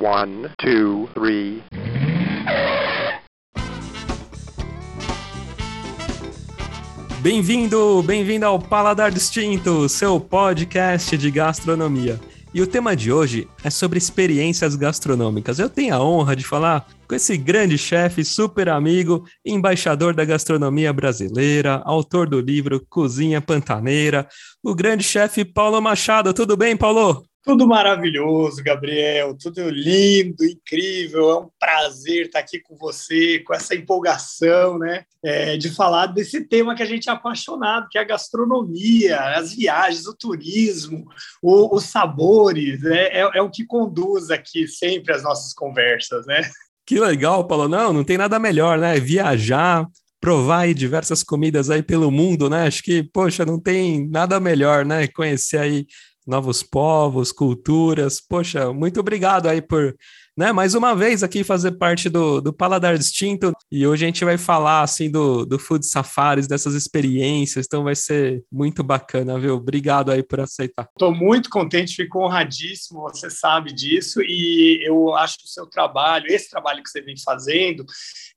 One, two, three. Bem-vindo, bem-vindo ao Paladar Distinto, seu podcast de gastronomia. E o tema de hoje é sobre experiências gastronômicas. Eu tenho a honra de falar com esse grande chefe, super amigo, embaixador da gastronomia brasileira, autor do livro Cozinha Pantaneira, o grande chefe Paulo Machado. Tudo bem, Paulo? Tudo maravilhoso, Gabriel, tudo lindo, incrível. É um prazer estar aqui com você, com essa empolgação, né? É, de falar desse tema que a gente é apaixonado, que é a gastronomia, as viagens, o turismo, o, os sabores. Né? É, é o que conduz aqui sempre as nossas conversas, né? Que legal, Paulo. Não, não tem nada melhor, né? Viajar, provar aí diversas comidas aí pelo mundo, né? Acho que, poxa, não tem nada melhor, né? Conhecer aí novos povos, culturas. Poxa, muito obrigado aí por, né, mais uma vez aqui fazer parte do, do Paladar Distinto. E hoje a gente vai falar, assim, do, do Food Safaris, dessas experiências. Então vai ser muito bacana, viu? Obrigado aí por aceitar. Estou muito contente, fico honradíssimo, você sabe disso. E eu acho que o seu trabalho, esse trabalho que você vem fazendo,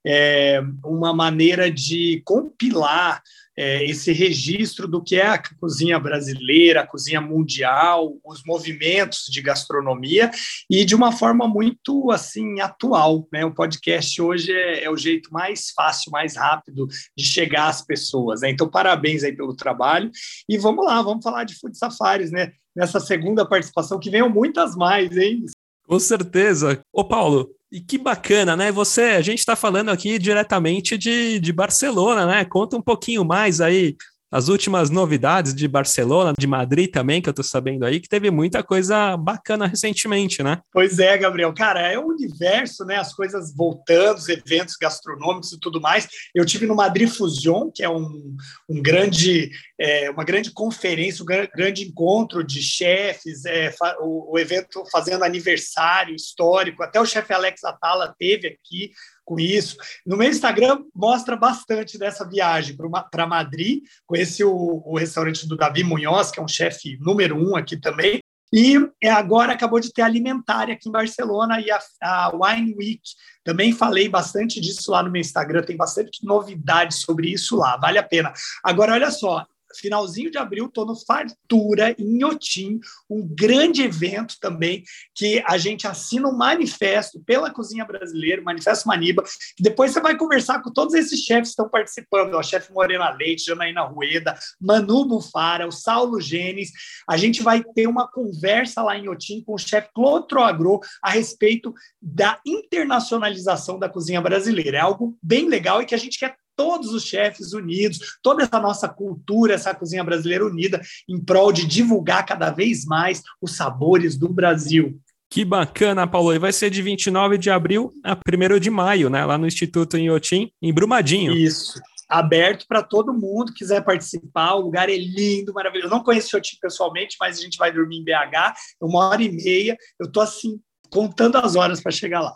é uma maneira de compilar é, esse registro do que é a cozinha brasileira, a cozinha mundial, os movimentos de gastronomia e de uma forma muito assim atual. Né? O podcast hoje é, é o jeito mais fácil, mais rápido de chegar às pessoas. Né? Então, parabéns aí pelo trabalho e vamos lá, vamos falar de Food Safaris, né? Nessa segunda participação, que venham muitas mais, hein? Com certeza. Ô, Paulo, e que bacana, né? Você, a gente está falando aqui diretamente de, de Barcelona, né? Conta um pouquinho mais aí as últimas novidades de Barcelona, de Madrid também, que eu tô sabendo aí, que teve muita coisa bacana recentemente, né? Pois é, Gabriel. Cara, é o universo, né? As coisas voltando, os eventos gastronômicos e tudo mais. Eu tive no Madrid Fusion, que é um, um grande, é, uma grande conferência, um grande encontro de chefes, é, o, o evento fazendo aniversário histórico. Até o chefe Alex Atala teve aqui com isso. No meu Instagram mostra bastante dessa viagem para Madrid. Conheci o, o restaurante do Davi Munhoz, que é um chefe número um aqui também. E é, agora acabou de ter Alimentária aqui em Barcelona e a, a, Wine Week. Também falei bastante disso lá no meu Instagram, tem bastante novidades sobre isso lá, vale a pena. Agora, olha só, finalzinho de abril, estou no Fartura, em Inhotim, um grande evento também, que a gente assina um manifesto pela cozinha brasileira, Manifesto Maniba, depois você vai conversar com todos esses chefes que estão participando, o chefe Morena Leite, Janaína Rueda, Manu Bufara, o Saulo Gênesis, a gente vai ter uma conversa lá em Inhotim com o chefe Clotro Agro a respeito da internacionalização da cozinha brasileira. É algo bem legal e que a gente quer todos os chefes unidos, toda essa nossa cultura, essa cozinha brasileira unida, em prol de divulgar cada vez mais os sabores do Brasil. Que bacana, Paulo. E vai ser de 29 de abril a 1 de maio, né? Lá no Instituto Inhotim, em Brumadinho. Isso. Aberto para todo mundo que quiser participar. O lugar é lindo, maravilhoso. Eu não conheço o Inhotim pessoalmente, mas a gente vai dormir em BH, uma hora e meia. Eu tô assim contando as horas para chegar lá.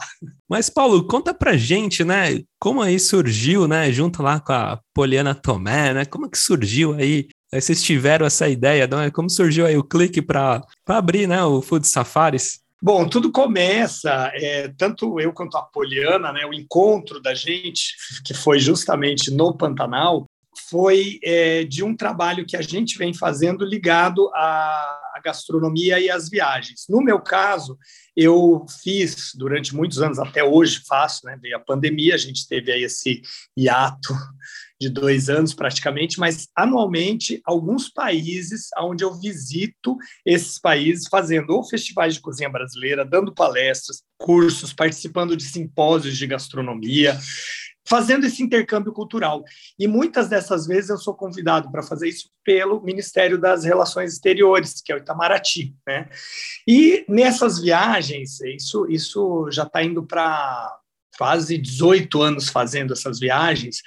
Mas, Paulo, conta pra gente, né? Como aí surgiu, né? Junto lá com a Poliana Tomé, né? Como é que surgiu aí? aí vocês tiveram essa ideia, não é? Como surgiu aí o clique para abrir, né? O Food Safaris? Bom, tudo começa, é, tanto eu quanto a Poliana, né, o encontro da gente, que foi justamente no Pantanal, foi é, de um trabalho que a gente vem fazendo ligado à, à gastronomia e às viagens. No meu caso, eu fiz durante muitos anos, até hoje faço, né? Veio a pandemia, a gente teve aí esse hiato de dois anos praticamente, mas anualmente alguns países onde eu visito esses países fazendo ou festivais de cozinha brasileira, dando palestras, cursos, participando de simpósios de gastronomia, fazendo esse intercâmbio cultural. E muitas dessas vezes eu sou convidado para fazer isso pelo Ministério das Relações Exteriores, que é o Itamaraty. Né? E nessas viagens, isso, isso já está indo para quase 18 anos fazendo essas viagens.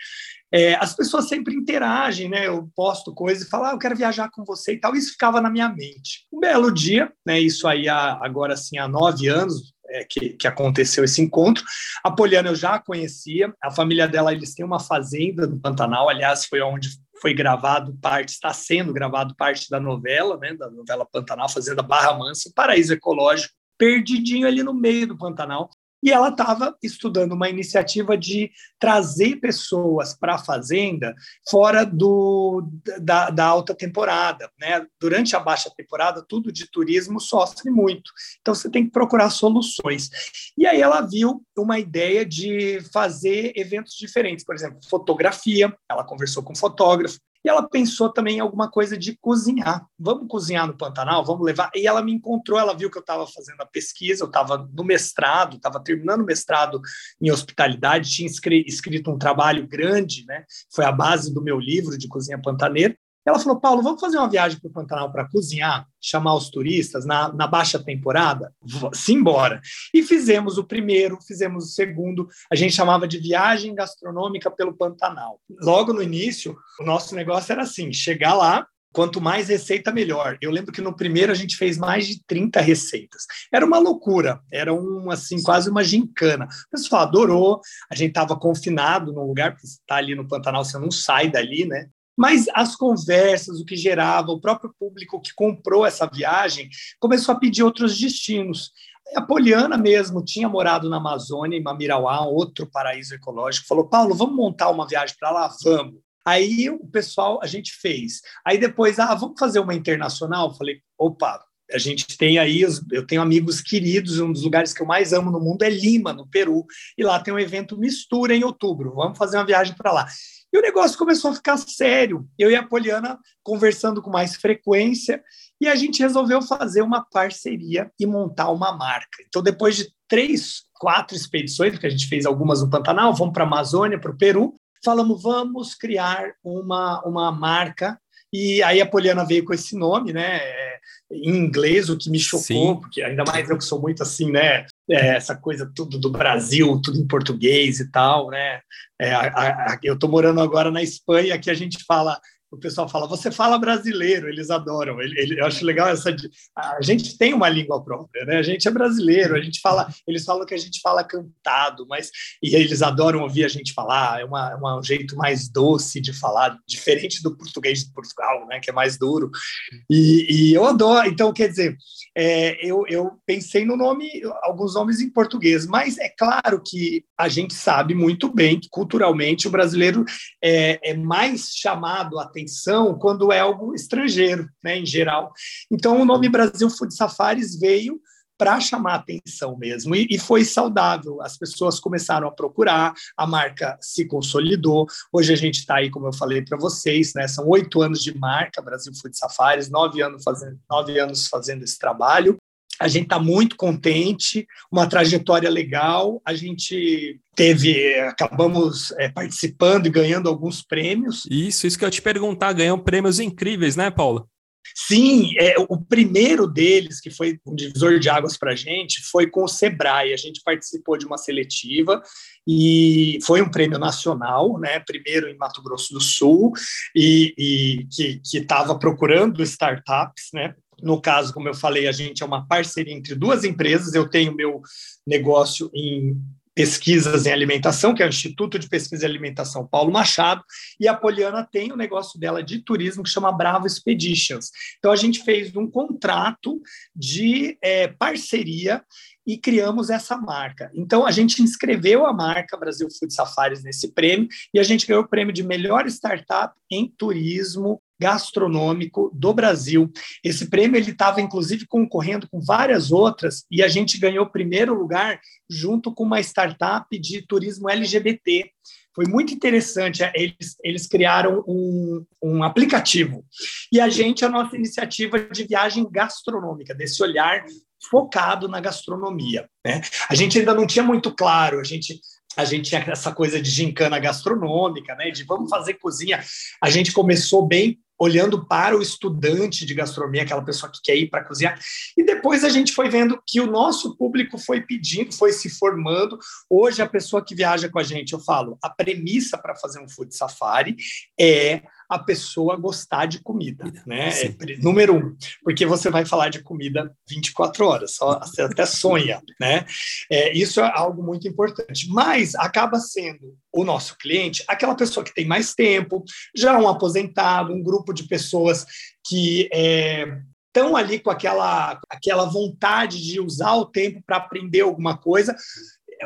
É, as pessoas sempre interagem, né? Eu posto coisas e falo, ah, eu quero viajar com você e tal. Isso ficava na minha mente. Um belo dia, né? Isso aí há, agora assim há nove anos, é, que, que, aconteceu esse encontro. A Poliana eu já conhecia, a família dela, eles têm uma fazenda no Pantanal, aliás, foi onde foi gravado parte, está sendo gravado parte da novela, né, da novela Pantanal, Fazenda Barra Mansa, Paraíso Ecológico, perdidinho ali no meio do Pantanal. E ela estava estudando uma iniciativa de trazer pessoas para a fazenda fora do, da, da, alta temporada. Né? Durante a baixa temporada, tudo de turismo sofre muito. Então, você tem que procurar soluções. E aí ela viu uma ideia de fazer eventos diferentes, por exemplo, fotografia. Ela conversou com um fotógrafo, e ela pensou também em alguma coisa de cozinhar. Vamos cozinhar no Pantanal? Vamos levar? E ela me encontrou, ela viu que eu estava fazendo a pesquisa, eu estava no mestrado, estava terminando o mestrado em hospitalidade, tinha escrito um trabalho grande, né? Foi a base do meu livro de cozinha pantaneira. Ela falou, Paulo, vamos fazer uma viagem para o Pantanal para cozinhar, chamar os turistas na, na baixa temporada? Simbora. E fizemos o primeiro, fizemos o segundo, a gente chamava de viagem gastronômica pelo Pantanal. Logo no início, o nosso negócio era assim, chegar lá, quanto mais receita, melhor. Eu lembro que no primeiro a gente fez mais de 30 receitas. Era uma loucura, era um, assim, quase uma gincana. O pessoal adorou, a gente estava confinado num lugar, porque você está ali no Pantanal, você não sai dali, né? Mas as conversas, o que gerava, o próprio público que comprou essa viagem começou a pedir outros destinos. A Poliana mesmo tinha morado na Amazônia, em Mamirauá, outro paraíso ecológico, falou: Paulo, vamos montar uma viagem para lá? Vamos. Aí o pessoal, a gente fez. Aí depois, ah, vamos fazer uma internacional? Falei: opa, a gente tem aí, eu tenho amigos queridos, um dos lugares que eu mais amo no mundo é Lima, no Peru, e lá tem um evento Mistura em outubro. Vamos fazer uma viagem para lá. E o negócio começou a ficar sério. Eu e a Poliana conversando com mais frequência e a gente resolveu fazer uma parceria e montar uma marca. Então, depois de três, quatro expedições, porque a gente fez algumas no Pantanal, vamos para a Amazônia, para o Peru, falamos, vamos criar uma, uma marca. E aí a Poliana veio com esse nome, né? Em inglês, o que me chocou, Sim. porque ainda mais eu que sou muito assim, né? É, essa coisa tudo do Brasil, tudo em português e tal, né? É, a, a, eu estou morando agora na Espanha, que a gente fala o pessoal fala, você fala brasileiro, eles adoram. Ele, ele, eu acho legal essa. A gente tem uma língua própria, né? A gente é brasileiro, a gente fala, eles falam que a gente fala cantado, mas e eles adoram ouvir a gente falar. É, uma, é um jeito mais doce de falar, diferente do português de Portugal, né? Que é mais duro. E, e eu adoro. Então, quer dizer, é, eu, eu pensei no nome, alguns nomes em português, mas é claro que a gente sabe muito bem que culturalmente o brasileiro é, é mais chamado a atenção quando é algo estrangeiro, né, em geral. Então, o nome Brasil Food Safaris veio para chamar atenção mesmo. E, e, foi saudável. As pessoas começaram a procurar, a marca se consolidou. Hoje a gente está aí, como eu falei para vocês, né? São oito anos de marca Brasil Food Safaris, nove anos fazendo, nove anos fazendo esse trabalho. A gente está muito contente, uma trajetória legal. A gente teve, acabamos é, participando e ganhando alguns prêmios. Isso, isso que eu te perguntar, ganhou prêmios incríveis, né, Paulo? Sim, é, o primeiro deles, que foi um divisor de águas para a gente, foi com o Sebrae. A gente participou de uma seletiva e foi um prêmio nacional, né? Primeiro em Mato Grosso do Sul, e, e que estava procurando startups, né? No caso, como eu falei, a gente é uma parceria entre duas empresas. Eu tenho meu negócio em pesquisas em alimentação, que é o Instituto de Pesquisa em Alimentação Paulo Machado, e a Poliana tem o um negócio dela de turismo que chama Bravo Expeditions. Então a gente fez um contrato de é, parceria e criamos essa marca. Então a gente inscreveu a marca Brasil Food Safaris nesse prêmio e a gente ganhou o prêmio de melhor startup em turismo gastronômico do Brasil. Esse prêmio ele estava inclusive concorrendo com várias outras e a gente ganhou primeiro lugar junto com uma startup de turismo LGBT. Foi muito interessante. É, eles, eles criaram um, um aplicativo. E a gente, a nossa iniciativa de viagem gastronômica, desse olhar focado na gastronomia. Né? A gente ainda não tinha muito claro, a gente a gente tinha essa coisa de gincana gastronômica, né? De vamos fazer cozinha. A gente começou bem olhando para o estudante de gastronomia, aquela pessoa que quer ir para cozinhar. E depois a gente foi vendo que o nosso público foi pedindo, foi se formando. Hoje, a pessoa que viaja com a gente, eu falo, a premissa para fazer um food safari é a pessoa gostar de comida, né? É, número um, porque você vai falar de comida 24 horas, só, você até sonha, né? É, isso é algo muito importante, mas acaba sendo o nosso cliente aquela pessoa que tem mais tempo, já um aposentado, um grupo de pessoas que é, estão ali com aquela, aquela vontade de usar o tempo para aprender alguma coisa.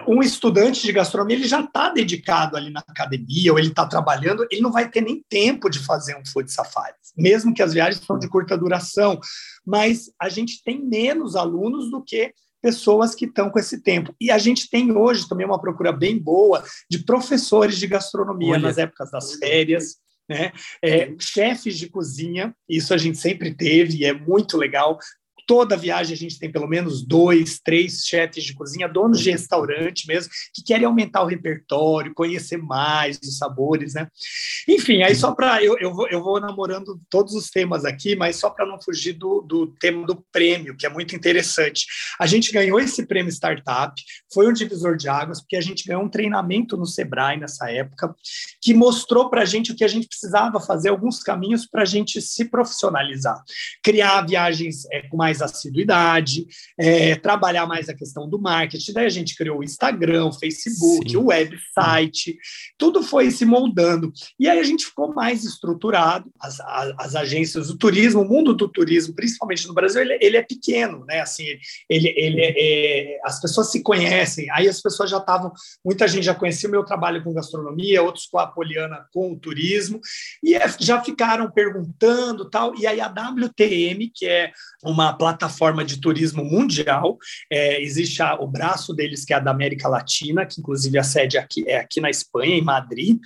Um estudante de gastronomia ele já está dedicado ali na academia, ou ele está trabalhando, ele não vai ter nem tempo de fazer um food safari, mesmo que as viagens são de curta duração. Mas a gente tem menos alunos do que pessoas que estão com esse tempo. E a gente tem hoje também uma procura bem boa de professores de gastronomia Olha. nas épocas das férias. Né? É, chefes de cozinha, isso a gente sempre teve e é muito legal toda viagem a gente tem pelo menos dois, três chefes de cozinha, donos de restaurante mesmo, que querem aumentar o repertório, conhecer mais os sabores, né? Enfim, aí só para. Eu, eu, vou, eu vou namorando todos os temas aqui, mas só para não fugir do, do tema do prêmio, que é muito interessante. A gente ganhou esse prêmio Startup, foi um divisor de águas, porque a gente ganhou um treinamento no Sebrae nessa época, que mostrou para a gente o que a gente precisava fazer, alguns caminhos para a gente se profissionalizar. Criar viagens é, com mais mais assiduidade, é, trabalhar mais a questão do marketing. Daí a gente criou o Instagram, o Facebook, Sim. o website, tudo foi se moldando. E aí a gente ficou mais estruturado. As, as, as agências do turismo, o mundo do turismo, principalmente no Brasil, ele, ele é pequeno, né? Assim, ele, ele é, é, as pessoas se conhecem. Aí as pessoas já estavam, muita gente já conhecia o meu trabalho com gastronomia, outros com a Poliana com o turismo, e é, já ficaram perguntando tal. E aí a WTM, que é uma plataforma de turismo mundial. É, existe a, o braço deles, que é a da América Latina, que inclusive a sede aqui, é aqui na Espanha, em Madrid.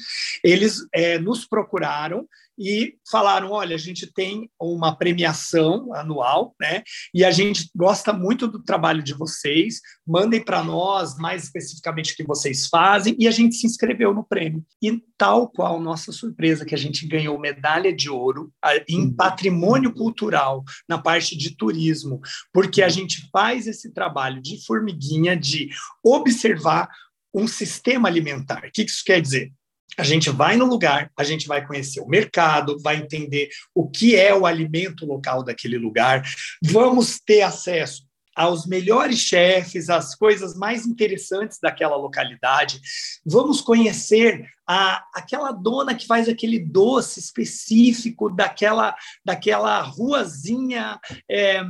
Eles é, nos procuraram e falaram: olha, a gente tem uma premiação anual, né? E a gente gosta muito do trabalho de vocês, mandem para nós mais especificamente o que vocês fazem, e a gente se inscreveu no prêmio. E tal qual nossa surpresa, que a gente ganhou medalha de ouro em uhum. patrimônio cultural, na parte de turismo, porque a gente faz esse trabalho de formiguinha, de observar um sistema alimentar. O que isso quer dizer? A gente vai no lugar, a gente vai conhecer o mercado, vai entender o que é o alimento local daquele lugar, vamos ter acesso aos melhores chefes, às coisas mais interessantes daquela localidade. Vamos conhecer a, aquela dona que faz aquele doce específico daquela, daquela ruazinha é,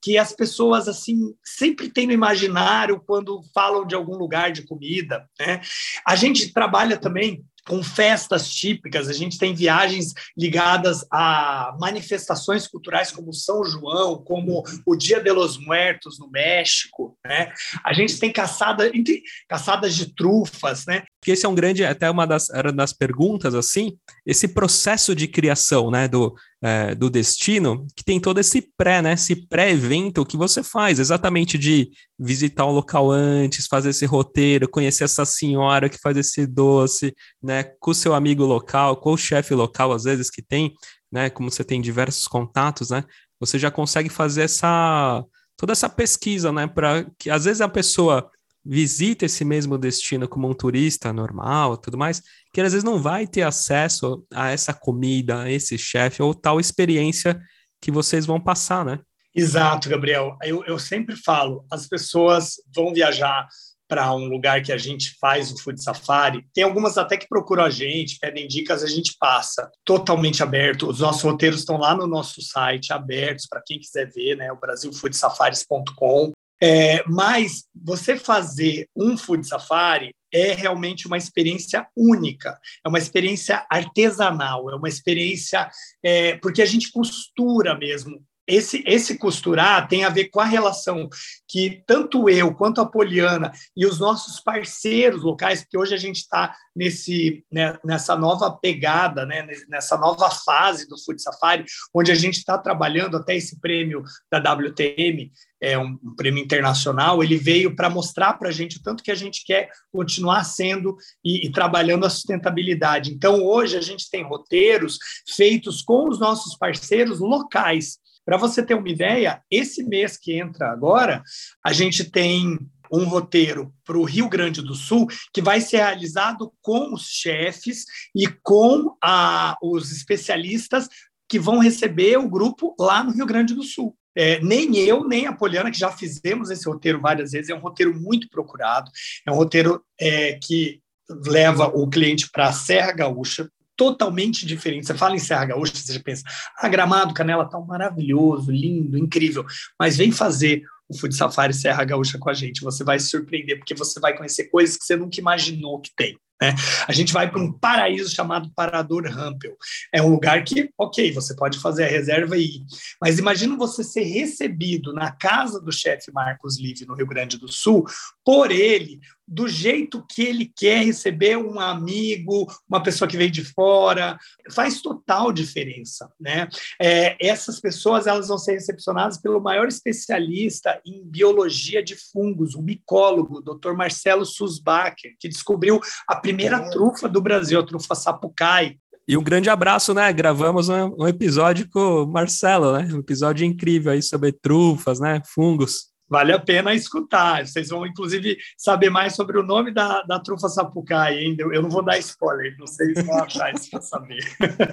que as pessoas assim sempre têm no imaginário quando falam de algum lugar de comida. Né? A gente trabalha também com festas típicas, a gente tem viagens ligadas a manifestações culturais como São João, como o Dia de los Muertos no México, né? A gente tem caçada, caçadas de trufas, né? Porque esse é um grande, até uma das, era das perguntas, assim, esse processo de criação, né, do, é, do destino, que tem todo esse pré, né, esse pré-evento que você faz, exatamente de visitar o local antes, fazer esse roteiro, conhecer essa senhora que faz esse doce, né, com o seu amigo local, com o chefe local, às vezes, que tem, né, como você tem diversos contatos, né, você já consegue fazer essa, toda essa pesquisa, né, para que às vezes a pessoa visita esse mesmo destino como um turista normal, tudo mais, que às vezes não vai ter acesso a essa comida, a esse chefe ou tal experiência que vocês vão passar, né? Exato, Gabriel. Eu, eu sempre falo, as pessoas vão viajar para um lugar que a gente faz o food safari. Tem algumas até que procuram a gente, pedem dicas, a gente passa. Totalmente aberto. Os nossos roteiros estão lá no nosso site, abertos para quem quiser ver, né? O brasilfoodsafaris.com. É, mas você fazer um food safari é realmente uma experiência única, é uma experiência artesanal, é uma experiência é, porque a gente costura mesmo esse, esse costurar tem a ver com a relação que tanto eu quanto a Poliana e os nossos parceiros locais, porque hoje a gente está nesse né, nessa nova pegada, né, nessa nova fase do Food Safari, onde a gente está trabalhando até esse prêmio da WTM, é um, um prêmio internacional, ele veio para mostrar para a gente o tanto que a gente quer continuar sendo e, e trabalhando a sustentabilidade. Então, hoje a gente tem roteiros feitos com os nossos parceiros locais. Para você ter uma ideia, esse mês que entra agora, a gente tem um roteiro para o Rio Grande do Sul que vai ser realizado com os chefes e com a, os especialistas que vão receber o grupo lá no Rio Grande do Sul. É, nem eu, nem a Poliana, que já fizemos esse roteiro várias vezes, é um roteiro muito procurado, é um roteiro é, que leva o cliente para a Serra Gaúcha, totalmente diferente. Você fala em Serra Gaúcha, você já pensa, ah, Gramado, Canela, tá maravilhoso, lindo, incrível, mas vem fazer o Food Safari Serra Gaúcha com a gente, você vai se surpreender, porque você vai conhecer coisas que você nunca imaginou que tem. Né? A gente vai para um paraíso chamado Parador Rampel. É um lugar que, ok, você pode fazer a reserva e ir, mas imagina você ser recebido na casa do chefe Marcos Live, no Rio Grande do Sul, por ele, do jeito que ele quer receber um amigo, uma pessoa que veio de fora, faz total diferença, né? É, essas pessoas elas vão ser recepcionadas pelo maior especialista em biologia de fungos, o micólogo, o Dr. Marcelo Susbacher, que descobriu a primeira trufa do Brasil, a trufa sapucai. E um grande abraço, né? Gravamos um, um episódio com o Marcelo, né? Um episódio incrível aí sobre trufas, né? Fungos. Vale a pena escutar. Vocês vão, inclusive, saber mais sobre o nome da, da trufa sapucai ainda. Eu não vou dar spoiler, não sei se vão achar isso para saber.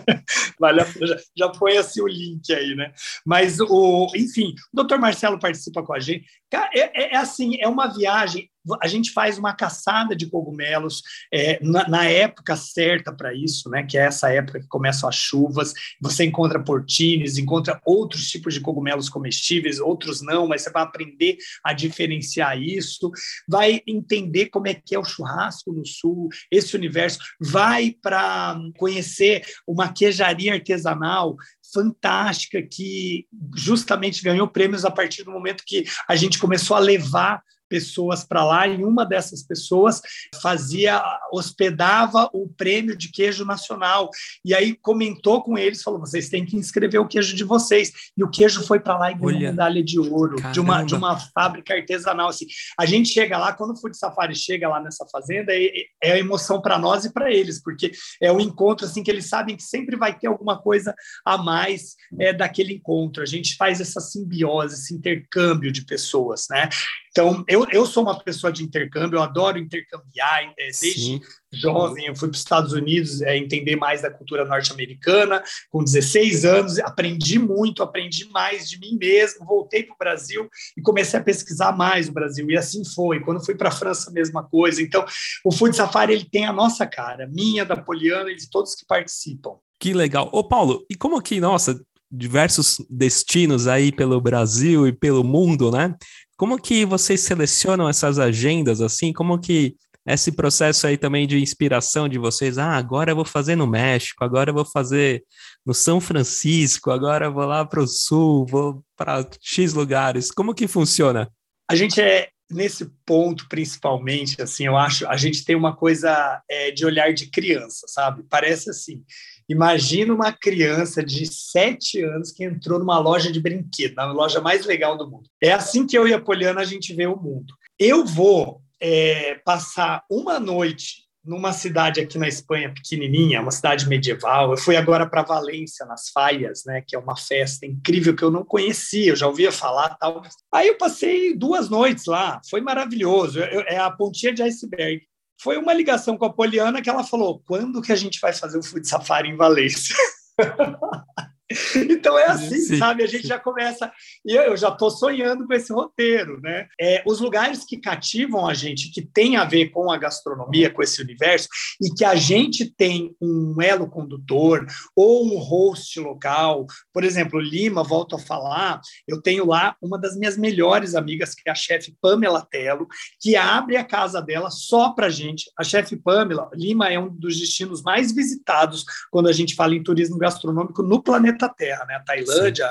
vale a pena, já, já põe assim o link aí, né? Mas, o, enfim, o doutor Marcelo participa com a gente. É, é, é assim, é uma viagem a gente faz uma caçada de cogumelos é, na, na, época certa para isso, né? Que é essa época que começam as chuvas. Você encontra portines, encontra outros tipos de cogumelos comestíveis, outros não, mas você vai aprender a diferenciar isso, vai entender como é que é o churrasco no sul, esse universo, vai para conhecer uma queijaria artesanal fantástica que justamente ganhou prêmios a partir do momento que a gente começou a levar pessoas para lá e uma dessas pessoas fazia hospedava o prêmio de queijo nacional. E aí comentou com eles falou vocês têm que inscrever o queijo de vocês. E o queijo foi para lá e ganhou Olha, medalha de ouro caramba. de uma de uma fábrica artesanal assim. A gente chega lá quando o Food Safari chega lá nessa fazenda é, é a emoção para nós e para eles porque é um encontro assim que eles sabem que sempre vai ter alguma coisa a mais é, daquele encontro. A gente faz essa simbiose esse intercâmbio de pessoas né então, eu, eu sou uma pessoa de intercâmbio, eu adoro intercambiar, é, desde Sim. jovem, eu fui para os Estados Unidos é, entender mais da cultura norte-americana, com 16 anos, aprendi muito, aprendi mais de mim mesmo, voltei para o Brasil e comecei a pesquisar mais o Brasil, e assim foi. Quando fui para a França, a mesma coisa. Então, o Food Safari, ele tem a nossa cara, minha, da Poliana e de todos que participam. Que legal. Ô, Paulo, e como que, nossa, diversos destinos aí pelo Brasil e pelo mundo, né? Como que vocês selecionam essas agendas assim? Como que esse processo aí também de inspiração de vocês, ah, agora eu vou fazer no México, agora eu vou fazer no São Francisco, agora eu vou lá para o sul, vou para X lugares. Como que funciona? A gente é nesse ponto principalmente, assim, eu acho, a gente tem uma coisa é, de olhar de criança, sabe? Parece assim, Imagina uma criança de sete anos que entrou numa loja de brinquedo, na loja mais legal do mundo. É assim que eu e a Poliana a gente vê o mundo. Eu vou é, passar uma noite numa cidade aqui na Espanha pequenininha, uma cidade medieval. Eu fui agora para Valência, nas Faias, né, que é uma festa incrível que eu não conhecia, eu já ouvia falar tal. Aí eu passei duas noites lá, foi maravilhoso. Eu, é a pontinha de iceberg foi uma ligação com a Poliana que ela falou: quando que a gente vai fazer o Food Safari em Valência? Então é assim, sim, sabe? A gente sim. já começa. E eu já estou sonhando com esse roteiro, né? É, os lugares que cativam a gente, que tem a ver com a gastronomia, com esse universo, e que a gente tem um elo condutor ou um host local. Por exemplo, Lima, volto a falar, eu tenho lá uma das minhas melhores amigas, que é a chefe Pamela Telo, que abre a casa dela só para gente. A chefe Pamela, Lima é um dos destinos mais visitados quando a gente fala em turismo gastronômico no planeta planeta Terra, né? A Tailândia,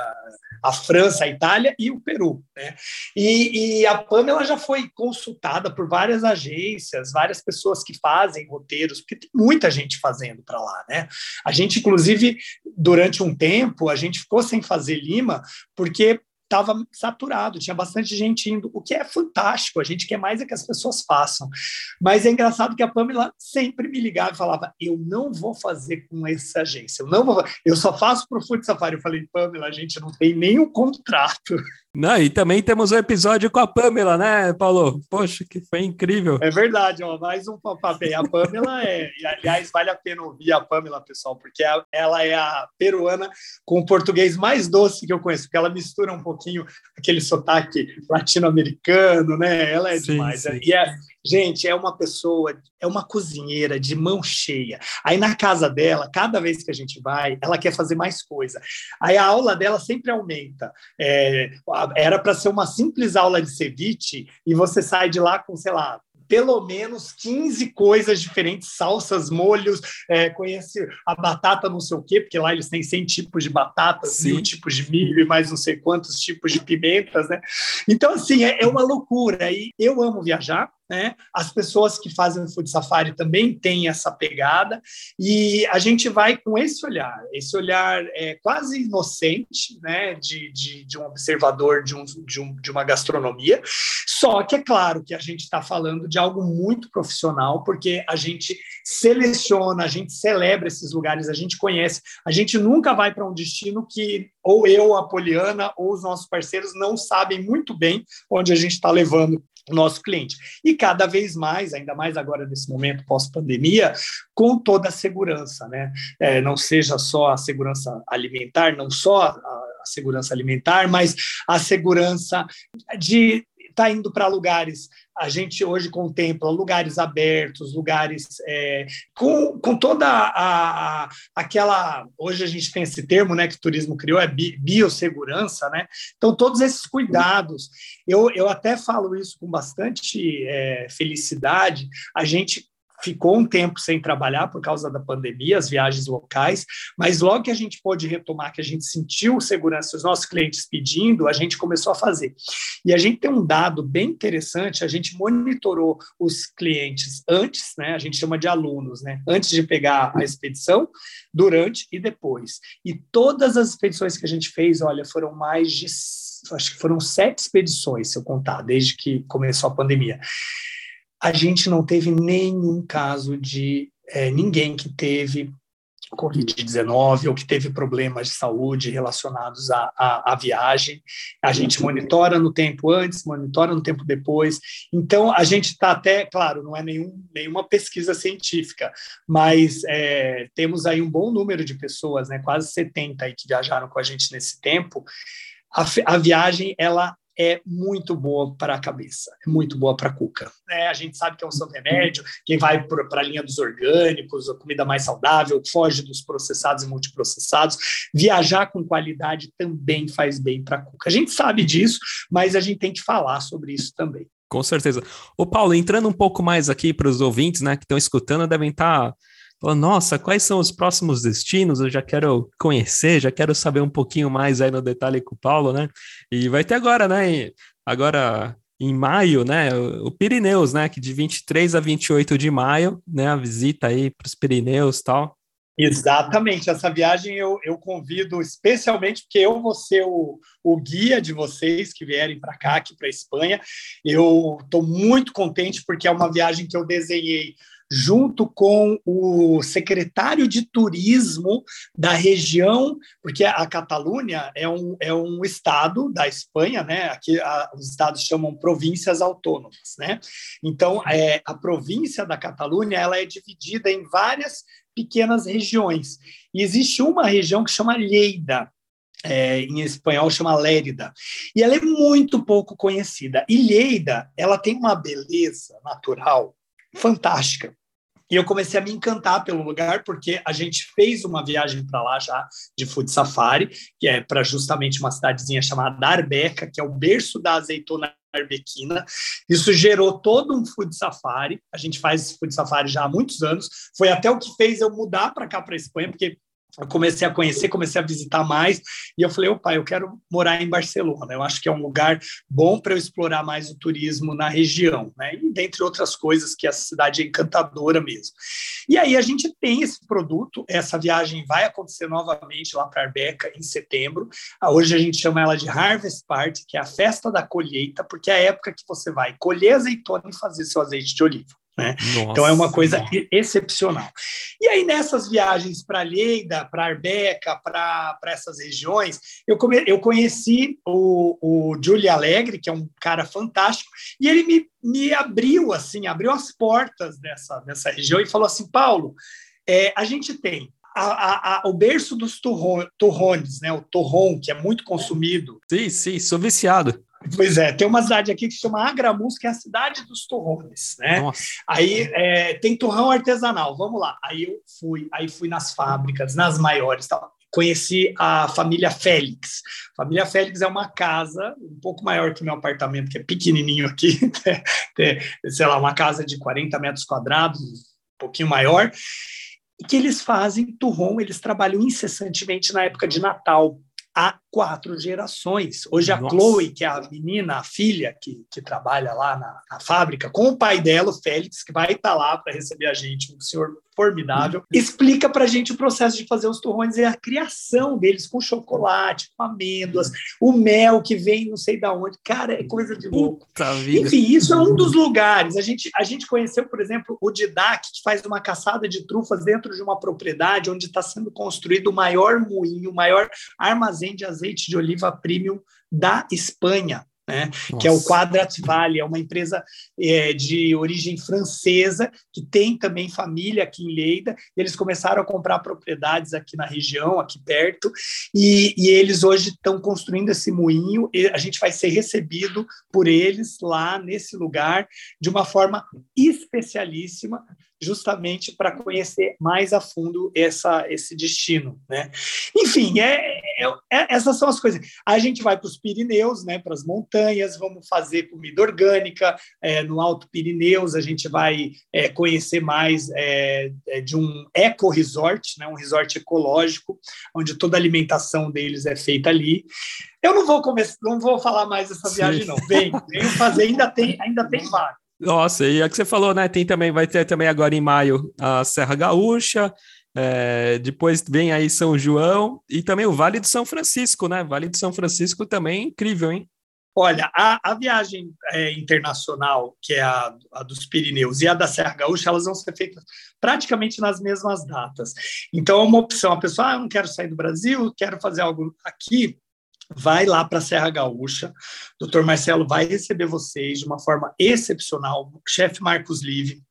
a França, a Itália e o Peru, né? E, e, a Pamela já foi consultada por várias agências, várias pessoas que fazem roteiros, porque tem muita gente fazendo para lá, né? A gente, inclusive, durante um tempo, a gente ficou sem fazer Lima, porque estava saturado, tinha bastante gente indo, o que é fantástico, a gente quer mais é que as pessoas façam. Mas é engraçado que a Pamela sempre me ligava e falava: eu não vou fazer com essa agência, eu não vou, eu só faço para o Food Safari. Eu falei, Pamela, a gente não tem nenhum contrato. Não, e também temos um episódio com a Pamela, né, Paulo? Poxa, que foi incrível. É verdade, ó, mais um papel. A Pamela é, e, aliás, vale a pena ouvir a Pamela, pessoal, porque ela é a peruana com o português mais doce que eu conheço, porque ela mistura um pouquinho aquele sotaque latino-americano, né? Ela é sim, demais. Sim. E, é, Gente, é uma pessoa, é uma cozinheira de mão cheia. Aí na casa dela, cada vez que a gente vai, ela quer fazer mais coisa. Aí a aula dela sempre aumenta. É, era para ser uma simples aula de ceviche e você sai de lá com, sei lá, pelo menos 15 coisas diferentes, salsas, molhos, é, conhece a batata não sei o quê, porque lá eles têm 100 tipos de batatas, Sim. mil tipos de milho e mais não sei quantos tipos de pimentas, né? Então, assim, é, é uma loucura. E eu amo viajar, né? As pessoas que fazem o Food Safari também têm essa pegada e a gente vai com esse olhar, esse olhar é, quase inocente, né? De, de, de um observador de, um, de, um, de uma gastronomia. Só que é claro que a gente está falando de algo muito profissional, porque a gente seleciona, a gente celebra esses lugares, a gente conhece, a gente nunca vai para um destino que ou eu, a Poliana, ou os nossos parceiros não sabem muito bem onde a gente está levando nosso cliente. E cada vez mais, ainda mais agora nesse momento pós-pandemia, com toda a segurança, né? É, não seja só a segurança alimentar, não só a, a segurança alimentar, mas a segurança de estar tá indo para lugares a gente hoje contempla lugares abertos, lugares é, com, com toda a, a, aquela. Hoje a gente tem esse termo né, que o turismo criou, é bi, biossegurança, né? Então, todos esses cuidados. Eu, eu até falo isso com bastante é, felicidade. A gente ficou um tempo sem trabalhar por causa da pandemia, as viagens locais, mas logo que a gente pôde retomar, que a gente sentiu segurança, os nossos clientes pedindo, a gente começou a fazer. E a gente tem um dado bem interessante, a gente monitorou os clientes antes, né, a gente chama de alunos, né, antes de pegar a expedição, durante e depois. E todas as expedições que a gente fez, olha, foram mais de, acho que foram sete expedições, se eu contar, desde que começou a pandemia a gente não teve nenhum caso de é, ninguém que teve Covid-19 ou que teve problemas de saúde relacionados à, à, à, viagem. A gente monitora no tempo antes, monitora no tempo depois. Então, a gente está até, claro, não é nenhum, nenhuma pesquisa científica, mas é, temos aí um bom número de pessoas, né, quase 70 aí que viajaram com a gente nesse tempo. A, a viagem, ela é muito boa para a cabeça, é muito boa para a cuca. É, a gente sabe que é um santo remédio, quem vai para a linha dos orgânicos, a comida mais saudável, foge dos processados e multiprocessados. Viajar com qualidade também faz bem para a cuca. A gente sabe disso, mas a gente tem que falar sobre isso também. Com certeza. O Paulo, entrando um pouco mais aqui para os ouvintes, né, que estão escutando, devem estar tá Falou, nossa, quais são os próximos destinos? Eu já quero conhecer, já quero saber um pouquinho mais aí no detalhe com o Paulo, né? E vai ter agora, né? Agora em maio, né? O Pirineus, né? Que de 23 a 28 de maio, né? A visita aí para os Pirineus tal. Exatamente, essa viagem eu, eu convido especialmente porque eu vou ser o, o guia de vocês que vierem para cá, aqui para Espanha. Eu estou muito contente porque é uma viagem que eu desenhei junto com o secretário de turismo da região, porque a Catalunha é um, é um estado da Espanha, né? Aqui a, os estados chamam províncias autônomas, né? Então, é, a província da Catalunha ela é dividida em várias pequenas regiões. E existe uma região que chama Lleida, é, em espanhol chama Lérida, e ela é muito pouco conhecida. E Lleida, ela tem uma beleza natural fantástica. E eu comecei a me encantar pelo lugar, porque a gente fez uma viagem para lá já de food safari, que é para justamente uma cidadezinha chamada Arbeca, que é o berço da azeitona arbequina. Isso gerou todo um food safari. A gente faz food safari já há muitos anos. Foi até o que fez eu mudar para cá, para Espanha, porque eu comecei a conhecer, comecei a visitar mais, e eu falei, opa, eu quero morar em Barcelona, eu acho que é um lugar bom para eu explorar mais o turismo na região, né? E dentre outras coisas, que a cidade é encantadora mesmo. E aí a gente tem esse produto, essa viagem vai acontecer novamente lá para Arbeca em setembro. Hoje a gente chama ela de Harvest Party, que é a festa da colheita, porque é a época que você vai colher azeitona e fazer seu azeite de oliva. Né? Então é uma coisa excepcional. E aí, nessas viagens para Lleida, para Arbeca, para essas regiões, eu, come, eu conheci o, o Giulio Alegre, que é um cara fantástico, e ele me, me abriu assim, abriu as portas dessa, dessa região e falou assim: Paulo, é, a gente tem a, a, a, o berço dos torrones, né? O torrão, que é muito consumido. Sim, sim, sou viciado. Pois é, tem uma cidade aqui que se chama Agramus, que é a cidade dos torrões, né? Nossa. Aí é, tem torrão artesanal, vamos lá. Aí eu fui, aí fui nas fábricas, nas maiores, tal. Conheci a família Félix. A família Félix é uma casa um pouco maior que o meu apartamento, que é pequenininho aqui, sei lá, uma casa de 40 metros quadrados, um pouquinho maior, que eles fazem turrão, eles trabalham incessantemente na época de Natal há quatro gerações. Hoje Nossa. a Chloe, que é a menina, a filha que, que trabalha lá na, na fábrica, com o pai dela, o Félix, que vai estar lá para receber a gente, um senhor formidável, explica para a gente o processo de fazer os torrões e a criação deles com chocolate, com amêndoas, o mel que vem não sei da onde. Cara, é coisa de louco. Enfim, isso é um dos lugares. A gente, a gente conheceu, por exemplo, o Didac, que faz uma caçada de trufas dentro de uma propriedade onde está sendo construído o maior moinho, o maior armazém de azeite de oliva premium da Espanha né? que é o Quadrat Valley, é uma empresa é, de origem francesa, que tem também família aqui em Leida. Eles começaram a comprar propriedades aqui na região, aqui perto, e, e eles hoje estão construindo esse moinho. a gente vai ser recebido por eles lá nesse lugar de uma forma especialíssima, justamente para conhecer mais a fundo essa, esse destino. Né? Enfim, é, é, é, essas são as coisas. A gente vai para os Pirineus, né, para as montanhas, vamos fazer comida orgânica. É, no Alto Pirineus, a gente vai é, conhecer mais é, é, de um eco-resort, né, um resort ecológico, onde toda a alimentação deles é feita ali. Eu não vou começar, não vou falar mais dessa viagem, Sim. não. Vem, venho fazer, ainda tem, ainda tem vaga. Nossa, e é que você falou, né? Tem também, vai ter também agora em maio a Serra Gaúcha, é, depois vem aí São João e também o Vale de São Francisco, né? Vale de São Francisco também incrível, hein? Olha, a, a viagem é, internacional, que é a, a, dos Pirineus, e a da Serra Gaúcha, elas vão ser feitas praticamente nas mesmas datas. Então, é uma opção. A pessoa, ah, eu não quero sair do Brasil, quero fazer algo aqui vai lá para a Serra Gaúcha. Doutor Marcelo vai receber vocês de uma forma excepcional. O chefe Marcos Live,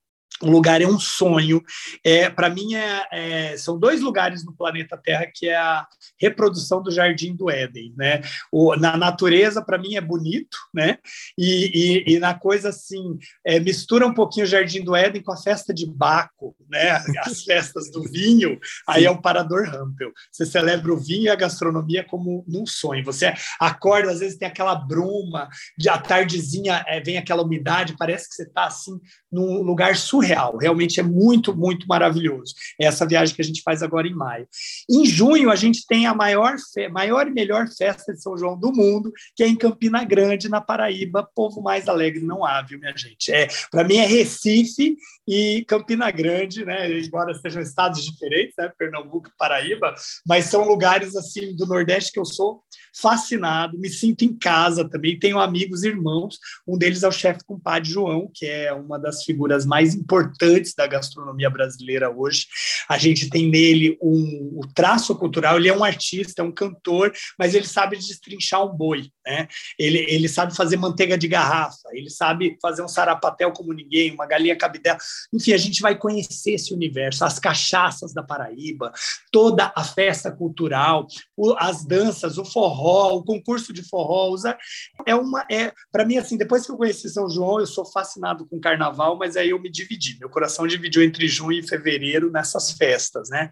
o lugar é um sonho. É, Para mim, é, é, são dois lugares no planeta Terra que é a reprodução do Jardim do Éden. Né? O, na natureza, para mim, é bonito, né? E, e, e na coisa assim, é, mistura um pouquinho o Jardim do Éden com a festa de Baco, né? as festas do vinho, aí é o Parador Rampel. Você celebra o vinho e a gastronomia como num sonho. Você acorda, às vezes tem aquela bruma, de a tardezinha é, vem aquela umidade, parece que você está assim num lugar surreal surreal. Realmente é muito, muito maravilhoso. É essa viagem que a gente faz agora em maio. Em junho, a gente tem a maior, maior e melhor festa de São João do mundo, que é em Campina Grande, na Paraíba. Povo mais alegre não há, viu, minha gente? É, Para mim é Recife e Campina Grande, né? embora sejam estados diferentes, né? Pernambuco e Paraíba, mas são lugares assim do Nordeste que eu sou fascinado, me sinto em casa também. Tenho amigos, irmãos. Um deles é o chefe compadre João, que é uma das figuras mais importantes da gastronomia brasileira hoje. A gente tem nele um, o traço cultural. Ele é um artista, é um cantor, mas ele sabe destrinchar um boi. Né? Ele, ele sabe fazer manteiga de garrafa, ele sabe fazer um sarapatel como ninguém, uma galinha cabidela. Enfim, a gente vai conhecer esse universo, as cachaças da Paraíba, toda a festa cultural, o, as danças, o forró forró, o concurso de forró, é uma é para mim assim, depois que eu conheci São João, eu sou fascinado com carnaval, mas aí eu me dividi, meu coração dividiu entre junho e fevereiro nessas festas, né?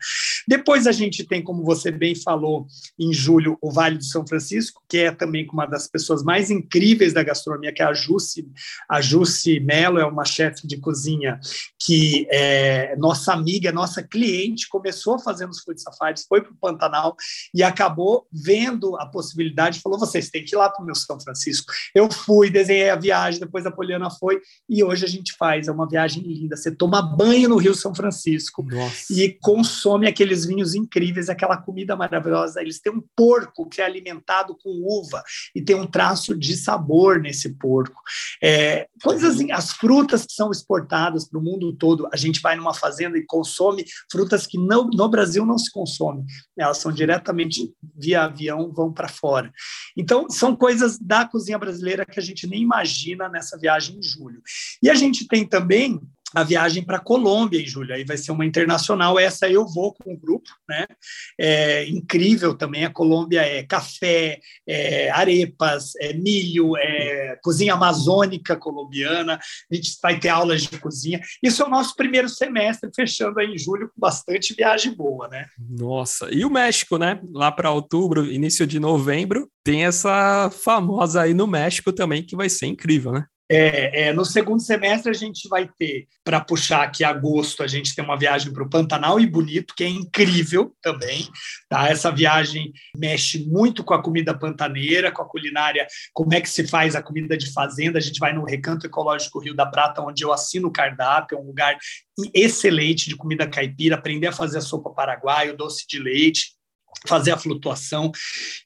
Depois a gente tem, como você bem falou, em julho o Vale do São Francisco, que é também uma das pessoas mais incríveis da gastronomia, que é a Jussi, a Jussi Melo, é uma chefe de cozinha que é nossa amiga, nossa cliente, começou fazendo os food safaris, foi para o Pantanal e acabou vendo a possibilidade, falou: vocês têm que ir lá para o meu São Francisco. Eu fui, desenhei a viagem, depois a Poliana foi, e hoje a gente faz. É uma viagem linda. Você toma banho no Rio São Francisco Nossa. e consome aqueles vinhos incríveis, aquela comida maravilhosa. Eles têm um porco que é alimentado com uva e tem um traço de sabor nesse porco. É, coisas assim, as frutas que são exportadas para o mundo todo, a gente vai numa fazenda e consome frutas que não, no Brasil não se consome. Elas são diretamente via avião, vão para para fora. Então, são coisas da cozinha brasileira que a gente nem imagina nessa viagem em julho. E a gente tem também a viagem para Colômbia em julho. Aí vai ser uma internacional. Essa eu vou com o grupo, né? É incrível também. A Colômbia é café, é arepas, é milho, é cozinha amazônica colombiana. A gente vai ter aulas de cozinha. Isso é o nosso primeiro semestre, fechando aí em julho com bastante viagem boa, né? Nossa, e o México, né? Lá para outubro, início de novembro, tem essa famosa aí no México também que vai ser incrível, né? É, é, no segundo semestre a gente vai ter, para puxar aqui agosto, a gente tem uma viagem para o Pantanal e Bonito, que é incrível também. Tá? Essa viagem mexe muito com a comida pantaneira, com a culinária, como é que se faz a comida de fazenda. A gente vai no Recanto Ecológico Rio da Prata, onde eu assino o cardápio, é um lugar excelente de comida caipira, aprender a fazer a sopa paraguaia, o doce de leite fazer a flutuação.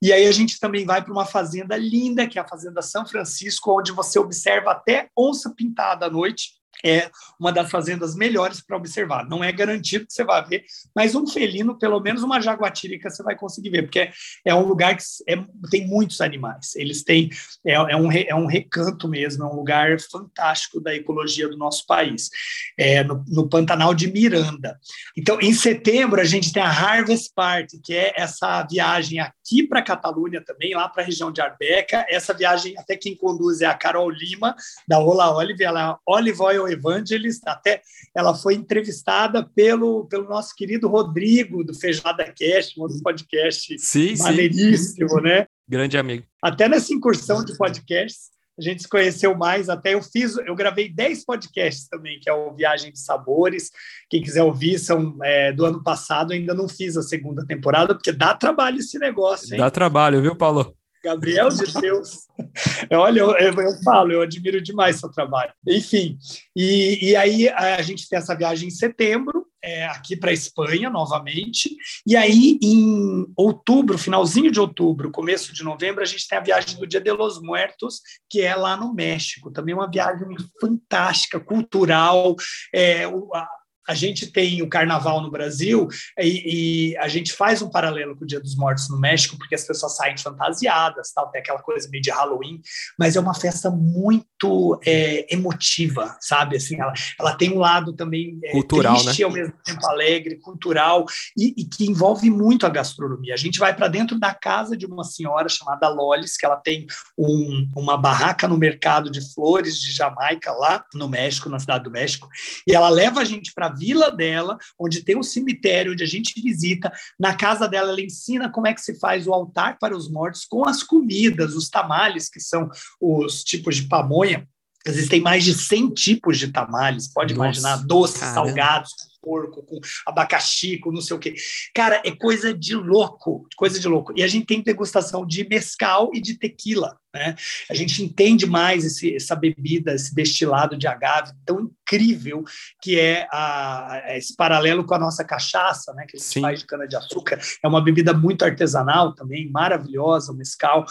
E aí a gente também vai para uma fazenda linda, que é a Fazenda São Francisco, onde você observa até onça pintada à noite é uma das fazendas melhores para observar. Não é garantido que você vai ver, mas um felino, pelo menos uma jaguatirica, você vai conseguir ver, porque é, é um lugar que é, tem muitos animais. Eles têm é, é, um, é um recanto mesmo, é um lugar fantástico da ecologia do nosso país, é, no, no Pantanal de Miranda. Então, em setembro, a gente tem a Harvest Party, que é essa viagem aqui para Catalunha também, lá para a região de Arbeca. Essa viagem, até quem conduz é a Carol Lima, da Ola Olive, ela é Olive Oil Evangelist, até ela foi entrevistada pelo, pelo nosso querido Rodrigo, do Feijoada Cast, um outro podcast sim, maneiríssimo, sim. né? Grande amigo. Até nessa incursão de podcasts, a gente se conheceu mais, até eu fiz, eu gravei 10 podcasts também, que é o Viagem de Sabores. Quem quiser ouvir, são é, do ano passado, ainda não fiz a segunda temporada, porque dá trabalho esse negócio, hein? Dá trabalho, viu, Paulo? Gabriel de Deus. Olha, eu, eu, eu, falo, eu admiro demais seu trabalho. Enfim, e, e aí a gente tem essa viagem em setembro, é, aqui para a Espanha novamente, e aí em outubro, finalzinho de outubro, começo de novembro, a gente tem a viagem do Dia de los Muertos, que é lá no México. Também uma viagem fantástica, cultural. É, a, a gente tem o carnaval no Brasil e, e, a gente faz um paralelo com o Dia dos Mortos no México, porque as pessoas saem fantasiadas, tal, tem aquela coisa meio de Halloween, mas é uma festa muito é, emotiva, sabe? Assim, ela, ela tem um lado também é, cultural, triste, né? ao mesmo tempo alegre, cultural, e, e que envolve muito a gastronomia. A gente vai para dentro da casa de uma senhora chamada Lolis, que ela tem um, uma barraca no mercado de flores de Jamaica, lá no México, na cidade do México, e ela leva a gente para vila dela, onde tem um cemitério, onde a gente visita. Na casa dela, ela ensina como é que se faz o altar para os mortos com as comidas, os tamales, que são os tipos de pamonha. Existem mais de 100 tipos de tamales, pode Nossa, imaginar, doces, caramba. salgados, porco, com abacaxi, com não sei o quê. Cara, é coisa de louco, coisa de louco. E a gente tem degustação de mescal e de tequila. Né? A gente entende mais esse, essa bebida, esse destilado de agave tão incrível que é a, esse paralelo com a nossa cachaça, né? que a gente Sim. faz de cana-de-açúcar. É uma bebida muito artesanal também, maravilhosa, o mescal.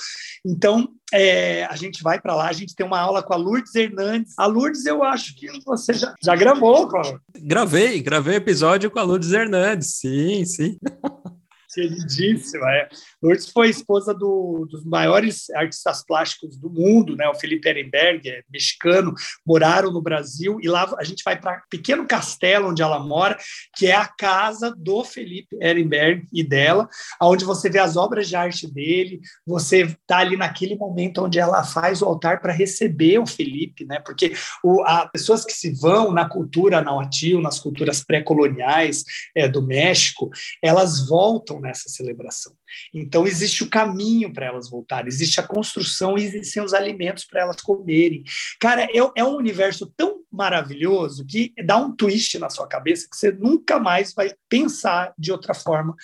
Então, é, a gente vai para lá, a gente tem uma aula com a Lourdes Hernandes. A Lourdes, eu acho que você já, já gravou, Paulo. Gravei, gravei episódio com a Lourdes Hernandes, sim, sim. Queridíssima, é. Lourdes foi esposa do, dos maiores artistas plásticos do mundo, né? O Felipe Ehrenberg, é mexicano, moraram no Brasil e lá a gente vai para pequeno castelo onde ela mora, que é a casa do Felipe Ehrenberg e dela, onde você vê as obras de arte dele, você está ali naquele momento onde ela faz o altar para receber o Felipe, né? Porque o, a pessoas que se vão na cultura nahuatl, nas culturas pré-coloniais é, do México, elas voltam nessa celebração. Então, existe o caminho para elas voltarem, existe a construção e existem os alimentos para elas comerem. Cara, é, é, um universo tão maravilhoso que dá um twist na sua cabeça que você nunca mais vai pensar de outra forma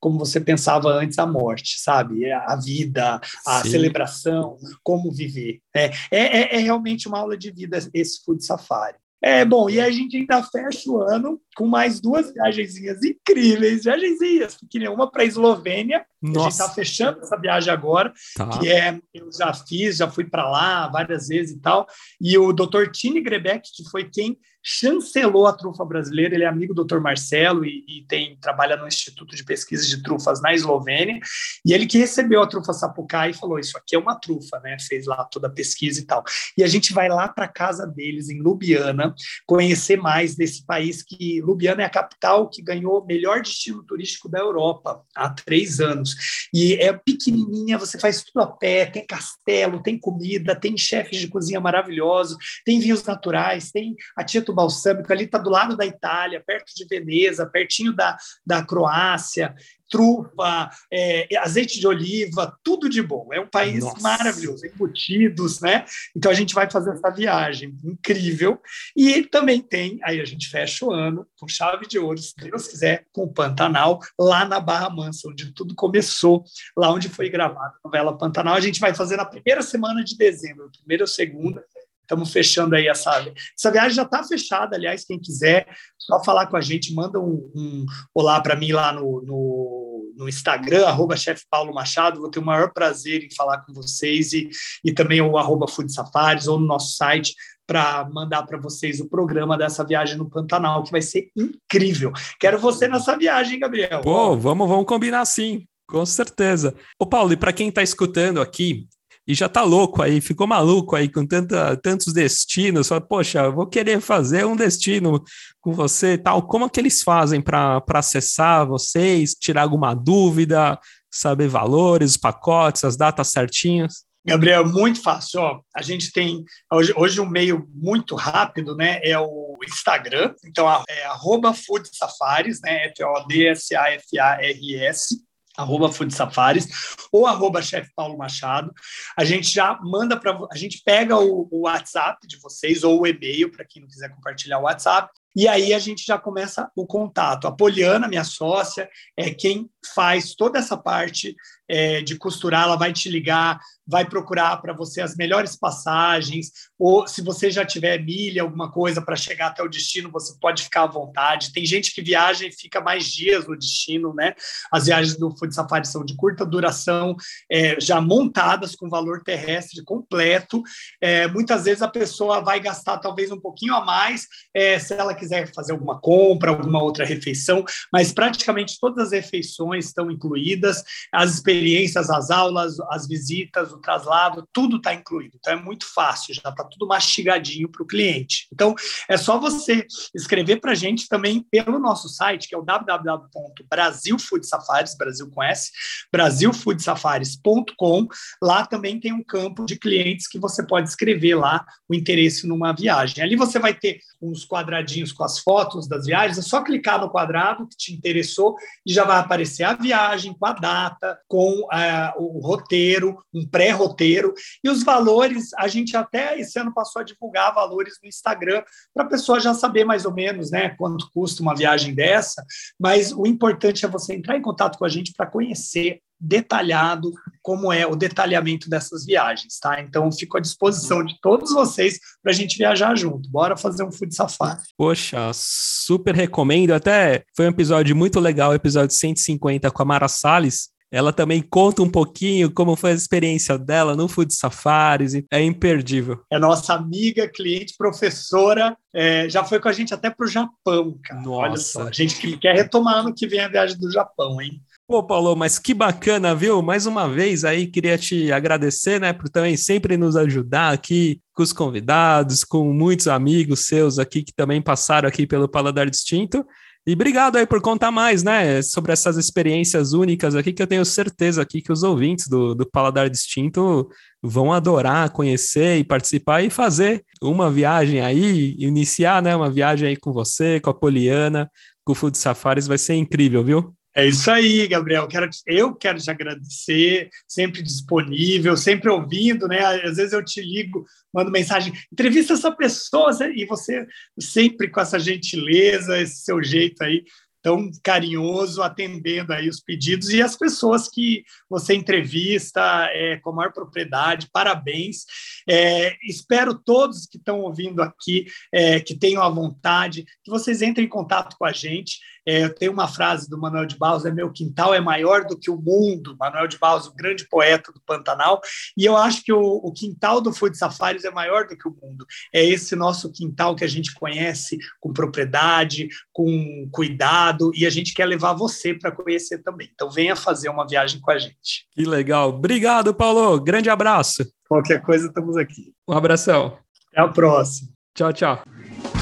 como você pensava antes a morte, sabe? A vida, a Sim. celebração, como viver. É, é, é realmente uma aula de vida esse Food Safari. É bom, e a gente ainda fecha o ano com mais duas viagenzinhas incríveis, viagenzinhas, pequenininha, uma para a Eslovênia, Nossa. a gente está fechando essa viagem agora, tá. que é, eu já fiz, já fui para lá várias vezes e tal, e o Dr. Tini Grebeck, que foi quem chancelou a trufa brasileira, ele é amigo do Dr. Marcelo e, e, tem trabalha no Instituto de Pesquisa de Trufas na Eslovênia, e ele que recebeu a trufa sapucai e falou, isso aqui é uma trufa, né, fez lá toda a pesquisa e tal. E a gente vai lá para casa deles, em Ljubljana, conhecer mais desse país que, Ljubljana é a capital que ganhou o melhor destino turístico da Europa há três anos, e é pequenininha, você faz tudo a pé, tem castelo, tem comida, tem chefes de cozinha maravilhosos, tem vinhos naturais, tem a Tieto balsâmico, ali está do lado da Itália, perto de Veneza, pertinho da, da Croácia, trufa, é, azeite de oliva, tudo de bom. É um país Nossa. maravilhoso, embutidos, né? Então a gente vai fazer essa viagem incrível. E também tem, aí a gente fecha o ano com chave de ouro, se Deus quiser, com o Pantanal, lá na Barra Mansa, onde tudo começou, lá onde foi gravada a novela Pantanal. A gente vai fazer na primeira semana de dezembro, primeira ou segunda, estamos fechando aí essa. Essa viagem já está fechada, aliás, quem quiser, só falar com a gente, manda um, um olá para mim lá no, no, no Instagram, arroba chefe Paulo Machado, vou ter o maior prazer em falar com vocês e, e também o arroba Food Safaris ou no nosso site para mandar para vocês o programa dessa viagem no Pantanal, que vai ser incrível. Quero você nessa viagem, Gabriel. Pô, vamos, vamos combinar sim. Com certeza. Ô, Paulo, e para quem está escutando aqui, e já tá louco aí, ficou maluco aí com tanta, tantos destinos, fala, poxa, vou querer fazer um destino com você e tal. Como é que eles fazem para acessar vocês, tirar alguma dúvida, saber valores, pacotes, as datas certinhas? Gabriel, muito fácil. Ó, a gente tem hoje, hoje um meio muito rápido, né? É o Instagram. Então, é arroba Food Safaris, né? F-O-D-S-A-F-A-R-S arroba Food Safaris, ou arroba chefe Paulo Machado. A gente já manda para a gente pega o, o, WhatsApp de vocês ou o e-mail para quem não quiser compartilhar o WhatsApp. E aí a gente já começa o contato. A Poliana, minha sócia, é quem faz toda essa parte é, de costurar, ela vai te ligar, vai procurar para você as melhores passagens, ou se você já tiver milha, alguma coisa para chegar até o destino, você pode ficar à vontade. Tem gente que viaja e fica mais dias no destino, né? As viagens do Food Safari são de curta duração, é, já montadas com valor terrestre completo. É, muitas vezes a pessoa vai gastar talvez um pouquinho a mais é, se ela quiser fazer alguma compra, alguma outra refeição, mas praticamente todas as refeições estão incluídas, as experiências, as aulas, as visitas, o traslado, tudo está incluído. Então é muito fácil, já está tudo mastigadinho para o cliente. Então é só você escrever para a gente também pelo nosso site, que é o www.brasilfoodsafaris, Brasil com S, brasilfoodsafaris.com. Lá também tem um campo de clientes que você pode escrever lá o interesse numa viagem. Ali você vai ter uns quadradinhos com as fotos das viagens, é só clicar no quadrado que te interessou e já vai aparecer a viagem, com a data, com uh, o roteiro, um pré roteiro. E os valores, a gente até esse ano passou a divulgar valores no Instagram para a pessoa já saber mais ou menos né, quanto custa uma viagem dessa. Mas o importante é você entrar em contato com a gente para conhecer detalhado como é o detalhamento dessas viagens, tá? Então, fico à disposição de todos vocês para a gente viajar junto. Bora fazer um food safari. Poxa, super recomendo. Até foi um episódio muito legal, episódio 150 com a Mara Salles, ela também conta um pouquinho como foi a experiência dela no Food Safaris, é imperdível. É nossa amiga, cliente, professora, é, já foi com a gente até para o Japão, cara. Nossa, Olha só, a gente que quer retomar ano que vem a viagem do Japão, hein? Pô, Paulo, mas que bacana, viu? Mais uma vez aí, queria te agradecer, né, por também sempre nos ajudar aqui com os convidados, com muitos amigos seus aqui que também passaram aqui pelo Paladar Distinto. E obrigado aí por contar mais, né, sobre essas experiências únicas aqui, que eu tenho certeza aqui que os ouvintes do, do Paladar Distinto vão adorar conhecer e participar e fazer uma viagem aí, iniciar, né, uma viagem aí com você, com a Poliana, com o Food Safaris, vai ser incrível, viu? É isso aí, Gabriel. Quero, eu quero te agradecer, sempre disponível, sempre ouvindo, né? Às vezes eu te ligo, mando mensagem, entrevista essa pessoa, e você sempre com essa gentileza, esse seu jeito aí tão carinhoso atendendo aí os pedidos e as pessoas que você entrevista é, com a maior propriedade. Parabéns. É, espero todos que estão ouvindo aqui é, que tenham a vontade, que vocês entrem em contato com a gente. É, eu tenho uma frase do Manuel de Barros, é meu quintal é maior do que o mundo. Manuel de Barros, o grande poeta do Pantanal. E eu acho que o, o quintal do Food Safaris é maior do que o mundo. É esse nosso quintal que a gente conhece com propriedade, com cuidado, e a gente quer levar você para conhecer também. Então venha fazer uma viagem com a gente. Que legal. Obrigado, Paulo. Grande abraço. Qualquer coisa, estamos aqui. Um abração. Até a próxima. Tchau, tchau.